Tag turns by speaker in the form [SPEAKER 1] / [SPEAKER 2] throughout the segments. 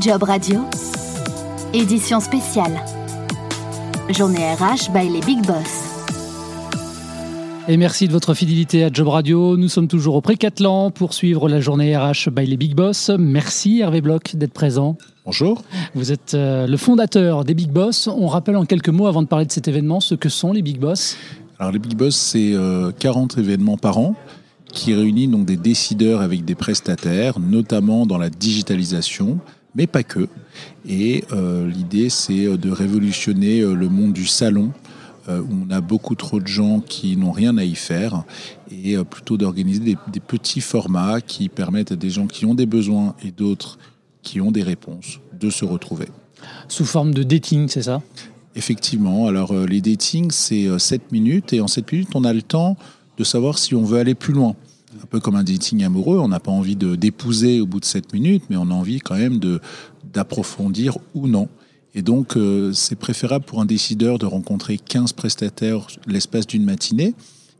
[SPEAKER 1] Job Radio, édition spéciale. Journée RH by les Big Boss.
[SPEAKER 2] Et merci de votre fidélité à Job Radio. Nous sommes toujours au Précatlan pour suivre la journée RH by les Big Boss. Merci Hervé Bloch d'être présent.
[SPEAKER 3] Bonjour.
[SPEAKER 2] Vous êtes euh, le fondateur des Big Boss. On rappelle en quelques mots avant de parler de cet événement ce que sont les Big Boss.
[SPEAKER 3] Alors les Big Boss, c'est 40 euh, événements par an qui réunit donc des décideurs avec des prestataires, notamment dans la digitalisation, mais pas que. Et euh, l'idée, c'est euh, de révolutionner euh, le monde du salon, où on a beaucoup trop de gens qui n'ont rien à y faire, et plutôt d'organiser des, des, petits formats qui permettent à des gens qui ont des besoins et d'autres qui ont des réponses de se retrouver.
[SPEAKER 2] Sous forme de dating, c'est ça?
[SPEAKER 3] Effectivement. Alors, les datings, c'est 7 minutes, et en 7 minutes, on a le temps de savoir si on veut aller plus loin un peu comme un dating amoureux, on n'a pas envie de d'épouser au bout de 7 minutes, mais on a envie quand même d'approfondir ou non. Et donc, euh, c'est préférable pour un décideur de rencontrer 15 prestataires l'espace d'une matinée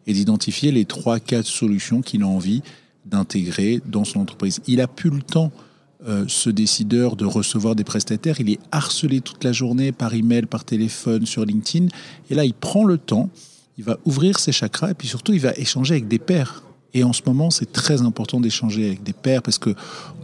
[SPEAKER 3] et d'identifier les 3-4 solutions qu'il a envie d'intégrer dans son entreprise. Il a plus le temps, euh, ce décideur, de recevoir des prestataires. Il est harcelé toute la journée par email, par téléphone, sur LinkedIn. Et là, il prend le temps, il va ouvrir ses chakras et puis surtout, il va échanger avec des pairs et en ce moment, c'est très important d'échanger avec des pairs parce que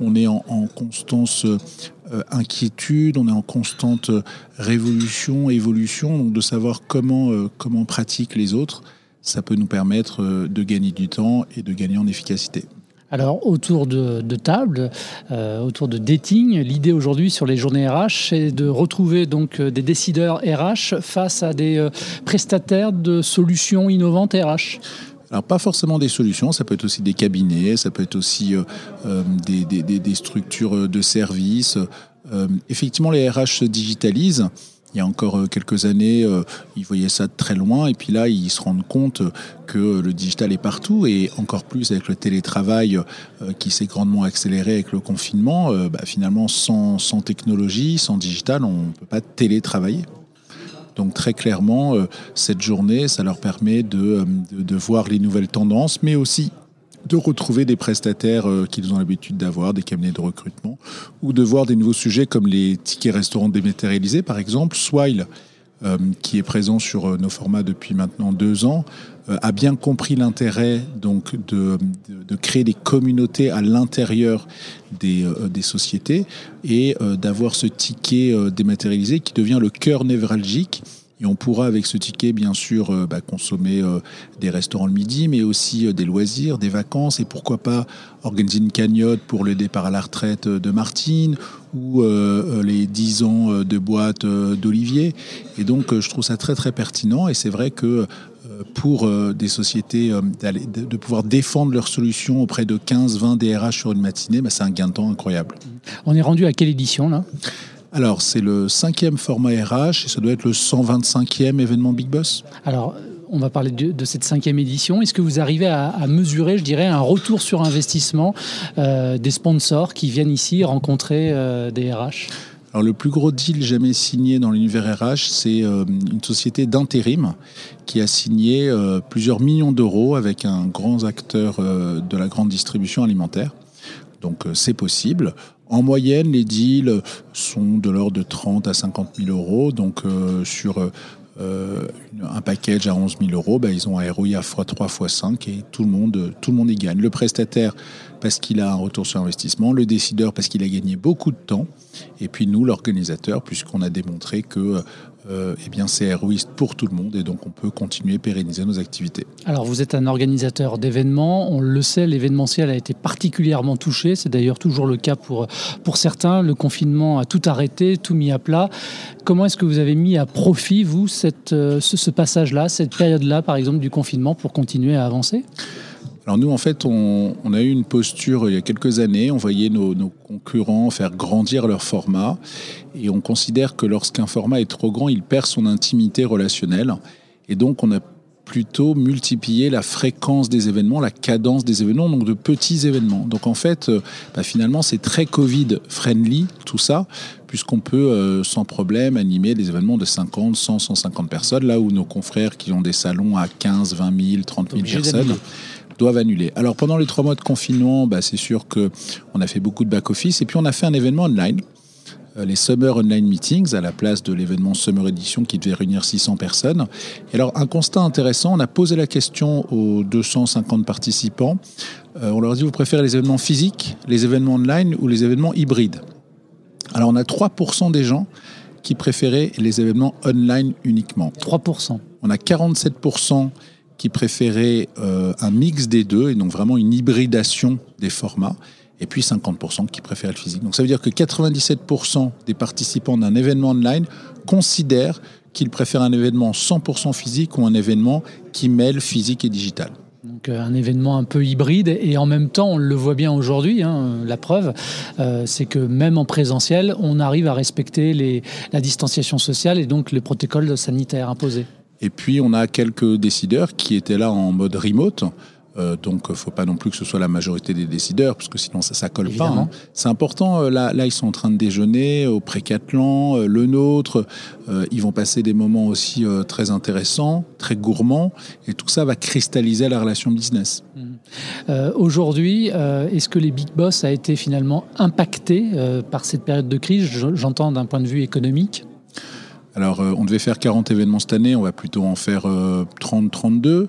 [SPEAKER 3] on est en, constante euh, inquiétude, on est en constante révolution, évolution. Donc de savoir comment euh, comment pratiquent les autres, ça peut nous permettre euh, de gagner du temps et de gagner en efficacité.
[SPEAKER 2] Alors, autour de, table, autour de dating, l'idée aujourd'hui sur les journées RH, c'est de retrouver donc des décideurs RH face à des prestataires de solutions innovantes RH.
[SPEAKER 3] Alors pas forcément des solutions, ça peut être aussi des cabinets, ça peut être aussi euh, euh, des, structures de services. Euh, effectivement, les RH se digitalisent. Il y a encore quelques années, ils voyaient ça de très loin, et puis là, ils se rendent compte que le digital est partout, et encore plus avec le télétravail qui s'est grandement accéléré avec le confinement. Bah, finalement, sans technologie, sans digital, on ne peut pas télétravailler. Donc très clairement, euh, cette journée, ça leur permet euh, de, voir les nouvelles tendances, mais aussi de retrouver des prestataires euh, qu'ils ont l'habitude d'avoir, des cabinets de recrutement, ou de voir des nouveaux sujets comme les tickets restaurants dématérialisés, par exemple. Swile, qui est présent sur nos formats depuis maintenant deux ans, a bien compris l'intérêt donc de, de, créer des communautés à l'intérieur des, des, sociétés et d'avoir ce ticket dématérialisé qui devient le cœur névralgique et on pourra avec ce ticket, bien sûr, euh, bah, consommer euh, des restaurants le midi, mais aussi euh, des loisirs, des vacances, et pourquoi pas organiser une cagnotte pour le départ à la retraite de Martine ou les 10 ans de boîte d'Olivier. Et donc, je trouve ça très, très pertinent. Et c'est vrai que pour des sociétés de pouvoir défendre leurs solutions auprès de 15-20 DRH sur une matinée, bah, c'est un gain de temps incroyable.
[SPEAKER 2] On est rendu à quelle édition là?
[SPEAKER 3] Alors, c'est le cinquième format RH et ça doit être le 125e événement Big Boss.
[SPEAKER 2] Alors, on va parler de, cette cinquième édition. Est-ce que vous arrivez à, mesurer, je dirais, un retour sur investissement euh, des sponsors qui viennent ici rencontrer euh, des RH
[SPEAKER 3] alors le plus gros deal jamais signé dans l'univers RH, c'est euh, une société d'intérim qui a signé plusieurs millions d'euros avec un grand acteur de la grande distribution alimentaire. Donc c'est possible. En moyenne, les deals sont de l'ordre de 30 à 50 000 euros. Donc, euh, sur euh, un package à 11 000 euros, ben, ils ont un ROI à x3, x5 et tout le, monde, tout le monde y gagne. Le prestataire, parce qu'il a un retour sur investissement. Le décideur, parce qu'il a gagné beaucoup de temps. Et puis nous, l'organisateur, puisqu'on a démontré que euh, eh bien, c'est héroïste pour tout le monde et donc on peut continuer à pérenniser nos activités.
[SPEAKER 2] Alors vous êtes un organisateur d'événements, on le sait, l'événementiel a été particulièrement touché, c'est d'ailleurs toujours le cas pour, pour certains, le confinement a tout arrêté, tout mis à plat. Comment est-ce que vous avez mis à profit, vous, cette, euh, ce passage-là, cette période-là, par exemple, du confinement pour continuer à avancer?
[SPEAKER 3] Alors nous, en fait, on, a eu une posture il y a quelques années. On voyait nos, concurrents faire grandir leur format. Et on considère que lorsqu'un format est trop grand, il perd son intimité relationnelle. Et donc, on a plutôt multiplié la fréquence des événements, la cadence des événements, donc de petits événements. Donc en fait, euh, bah, finalement, c'est très Covid-friendly, tout ça, puisqu'on peut euh, sans problème animer des événements de 50, 100, 150 personnes, là où nos confrères qui ont des salons à 15, 20 000, 30 000 personnes doivent annuler. Alors pendant les trois mois de confinement, bah, c'est sûr qu'on a fait beaucoup de back-office et puis on a fait un événement online les Summer Online Meetings à la place de l'événement Summer Edition qui devait réunir 600 personnes. Et alors, un constat intéressant, on a posé la question aux 250 participants. on leur a dit, vous préférez les événements physiques, les événements online ou les événements hybrides? Alors, on a 3% des gens qui préféraient les événements online uniquement.
[SPEAKER 2] 3%.
[SPEAKER 3] On a 47% qui préféraient euh, un mix des deux, et donc vraiment une hybridation des formats, et puis 50% qui préféraient le physique. Donc ça veut dire que 97% des participants d'un événement online considèrent qu'ils préfèrent un événement 100% physique ou un événement qui mêle physique et digital.
[SPEAKER 2] Donc euh, un événement un peu hybride et en même temps, on le voit bien aujourd'hui, hein, la preuve, euh, c'est que même en présentiel, on arrive à respecter la distanciation sociale et donc les protocoles sanitaires imposés.
[SPEAKER 3] Et puis on a quelques décideurs qui étaient là en mode remote, euh, donc, il ne faut pas non plus que ce soit la majorité des décideurs, parce que sinon, ça ne colle pas. Hein. C'est important. Euh, là, là, ils sont en train de déjeuner au Précathlon, euh, le nôtre. ils vont passer des moments aussi très intéressants, très gourmands. Et tout ça va cristalliser la relation business.
[SPEAKER 2] Mmh. Aujourd'hui, est-ce que les big boss a été finalement impacté par cette période de crise? J'entends d'un point de vue économique.
[SPEAKER 3] Alors, euh, on devait faire 40 événements cette année, on va plutôt en faire 30-32. Euh,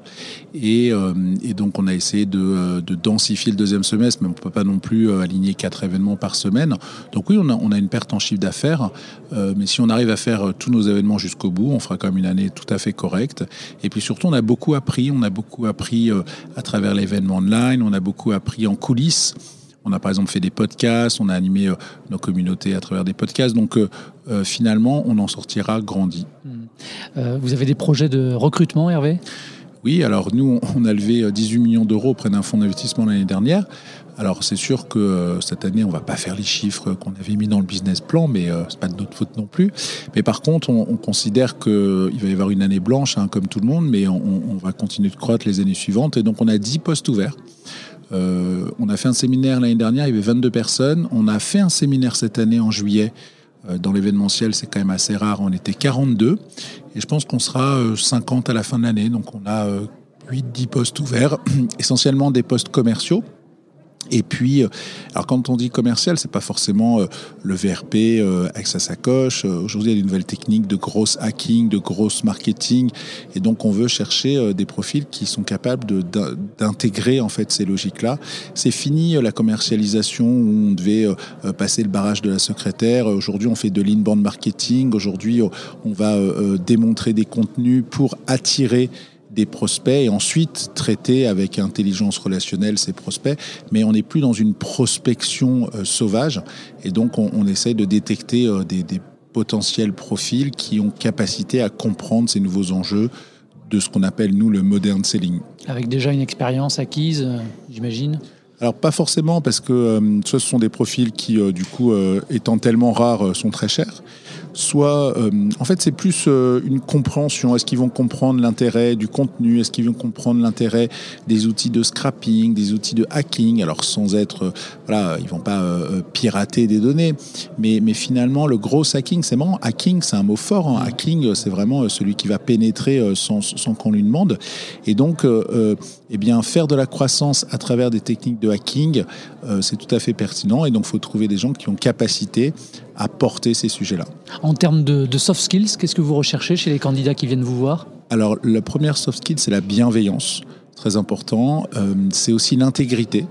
[SPEAKER 3] euh, et, donc, on a essayé de, densifier le deuxième semestre, mais on ne peut pas non plus aligner 4 événements par semaine. Donc oui, on a, on a une perte en chiffre d'affaires, mais si on arrive à faire tous nos événements jusqu'au bout, on fera quand même une année tout à fait correcte. Et puis surtout, on a beaucoup appris, on a beaucoup appris à travers l'événement online, on a beaucoup appris en coulisses. On a par exemple fait des podcasts, on a animé euh, nos communautés à travers des podcasts. Donc euh, euh, finalement, on en sortira grandi.
[SPEAKER 2] Hmm. vous avez des projets de recrutement, Hervé?
[SPEAKER 3] Oui, alors nous, on a levé 18 millions d'euros auprès d'un fonds d'investissement l'année dernière. Alors c'est sûr que cette année, on va pas faire les chiffres qu'on avait mis dans le business plan, mais ce c'est pas de notre faute non plus. Mais par contre, on, considère qu'il va y avoir une année blanche, hein, comme tout le monde, mais on, on, va continuer de croître les années suivantes. Et donc on a 10 postes ouverts. Euh, on a fait un séminaire l'année dernière, il y avait 22 personnes. On a fait un séminaire cette année en juillet. Euh, dans l'événementiel, c'est quand même assez rare. On était 42. Et je pense qu'on sera 50 euh, à la fin de l'année. Donc on a 8-10 postes ouverts, essentiellement des postes commerciaux. Et puis, euh, alors quand on dit commercial, c'est pas forcément euh, le VRP euh, avec sa sacoche. Aujourd'hui, il y a des nouvelles techniques de grosse hacking, de grosse marketing, et donc on veut chercher des profils qui sont capables d'intégrer en fait ces logiques-là. C'est fini la commercialisation où on devait passer le barrage de la secrétaire. Aujourd'hui, on fait de l'inbound marketing. Aujourd'hui, on va démontrer des contenus pour attirer des prospects et ensuite traiter avec intelligence relationnelle ces prospects. Mais on n'est plus dans une prospection euh, sauvage et donc on, on essaie de détecter euh, des, des, potentiels profils qui ont capacité à comprendre ces nouveaux enjeux de ce qu'on appelle nous le modern selling.
[SPEAKER 2] Avec déjà une expérience acquise, euh, j'imagine?
[SPEAKER 3] Alors pas forcément parce que soit ce sont des profils qui du coup étant tellement rares sont très chers, soit, euh, en fait, c'est plus euh, une compréhension. Est-ce qu'ils vont comprendre l'intérêt du contenu? Est-ce qu'ils vont comprendre l'intérêt des outils de scrapping, des outils de hacking? Alors, sans être, euh, voilà, ils vont pas pirater des données, mais, finalement, le gros hacking, c'est vraiment hacking, c'est un mot fort. Hein. Hacking, c'est vraiment celui qui va pénétrer sans, qu'on lui demande. Et donc, eh bien, faire de la croissance à travers des techniques de hacking, c'est tout à fait pertinent. Et donc, il faut trouver des gens qui ont capacité à porter ces sujets-là.
[SPEAKER 2] En termes de, soft skills, qu'est-ce que vous recherchez chez les candidats qui viennent vous voir?
[SPEAKER 3] Alors, la première soft skill, c'est la bienveillance, très important. Euh, c'est aussi l'intégrité.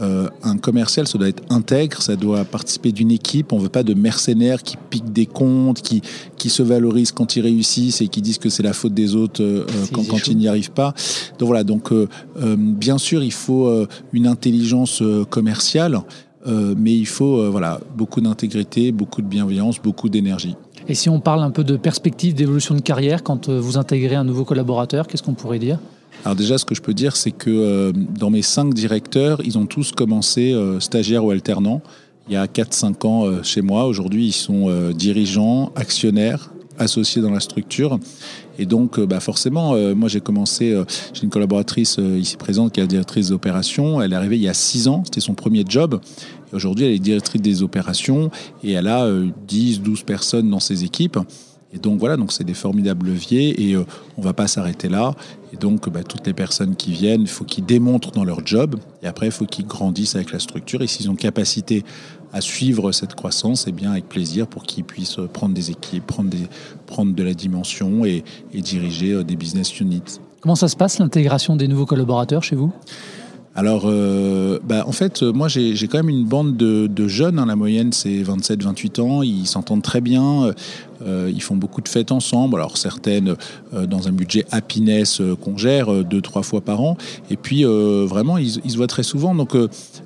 [SPEAKER 3] Euh, un commercial, ça doit être intègre, ça doit participer d'une équipe. On ne veut pas de mercenaires qui piquent des comptes, qui, qui se valorisent quand ils réussissent et qui disent que c'est la faute des autres euh, quand, quand, ils n'y arrivent pas. Donc voilà, donc bien sûr, il faut une intelligence commerciale. Euh, mais il faut euh, voilà, beaucoup d'intégrité, beaucoup de bienveillance, beaucoup d'énergie.
[SPEAKER 2] Et si on parle un peu de perspective d'évolution de carrière quand euh, vous intégrez un nouveau collaborateur, qu'est-ce qu'on pourrait dire?
[SPEAKER 3] Alors déjà, ce que je peux dire, c'est que dans mes cinq directeurs, ils ont tous commencé stagiaires ou alternants il y a 4-5 ans chez moi. Aujourd'hui, ils sont dirigeants, actionnaires, associés dans la structure. Et donc, bah forcément, moi j'ai commencé, j'ai une collaboratrice ici présente qui est la directrice d'opération. Elle est arrivée il y a 6 ans, c'était son premier job. Aujourd'hui, elle est directrice des opérations et elle a 10, euh, 12 personnes dans ses équipes. Et donc voilà, donc c'est des formidables leviers et euh, on va pas s'arrêter là. Et donc bah, toutes les personnes qui viennent, il faut qu'ils démontrent dans leur job et après il faut qu'ils grandissent avec la structure. Et s'ils ont capacité à suivre cette croissance, et eh bien avec plaisir pour qu'ils puissent prendre des équipes, prendre, des, prendre de la dimension et, et diriger des business units.
[SPEAKER 2] Comment ça se passe l'intégration des nouveaux collaborateurs chez vous?
[SPEAKER 3] Alors, euh, bah, en fait, moi, j'ai quand même une bande de, de jeunes. Hein, la moyenne, c'est 27-28 ans. Ils s'entendent très bien. Euh, ils font beaucoup de fêtes ensemble. Alors certaines euh, dans un budget happiness euh, qu'on gère deux trois fois par an. Et puis vraiment ils, se voient très souvent. Donc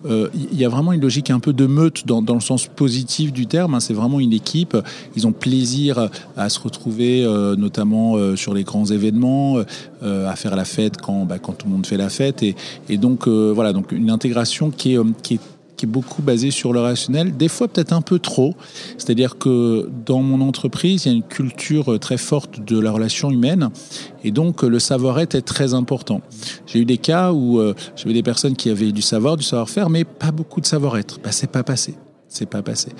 [SPEAKER 3] il y a vraiment une logique un peu de meute dans, le sens positif du terme. Hein. C'est vraiment une équipe. Ils ont plaisir à se retrouver, notamment sur les grands événements, à faire la fête quand, bah, quand tout le monde fait la fête. Et, et donc voilà, donc une intégration qui est, qui est qui est beaucoup basé sur le rationnel, des fois peut-être un peu trop. C'est-à-dire que dans mon entreprise, il y a une culture très forte de la relation humaine et donc le savoir-être est très important. J'ai eu des cas où euh, j'avais des personnes qui avaient du savoir, du savoir-faire, mais pas beaucoup de savoir-être. Bah, c'est pas passé c'est pas passé.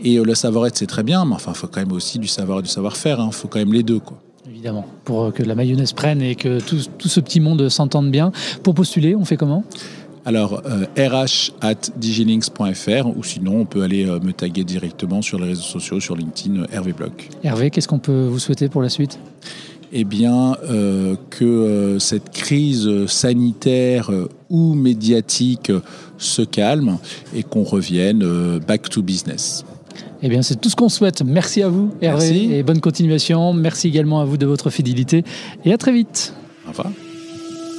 [SPEAKER 3] Et euh, le savoir-être, c'est très bien, mais enfin, il faut quand même aussi du savoir et du savoir-faire. Il hein. faut quand même les deux, quoi.
[SPEAKER 2] Évidemment, pour que la mayonnaise prenne et que tout, tout ce petit monde s'entende bien. Pour postuler, on fait comment?
[SPEAKER 3] Alors, rh at digilinks.fr ou sinon, on peut aller euh, me taguer directement sur les réseaux sociaux, sur LinkedIn, euh, Hervé Bloch.
[SPEAKER 2] Hervé, qu'est-ce qu'on peut vous souhaiter pour la suite?
[SPEAKER 3] Eh bien, euh, que cette crise sanitaire ou médiatique se calme et qu'on revienne back to business.
[SPEAKER 2] Eh bien, c'est tout ce qu'on souhaite. Merci à vous, Hervé, et bonne continuation. Merci également à vous de votre fidélité et à très vite.
[SPEAKER 3] Au revoir.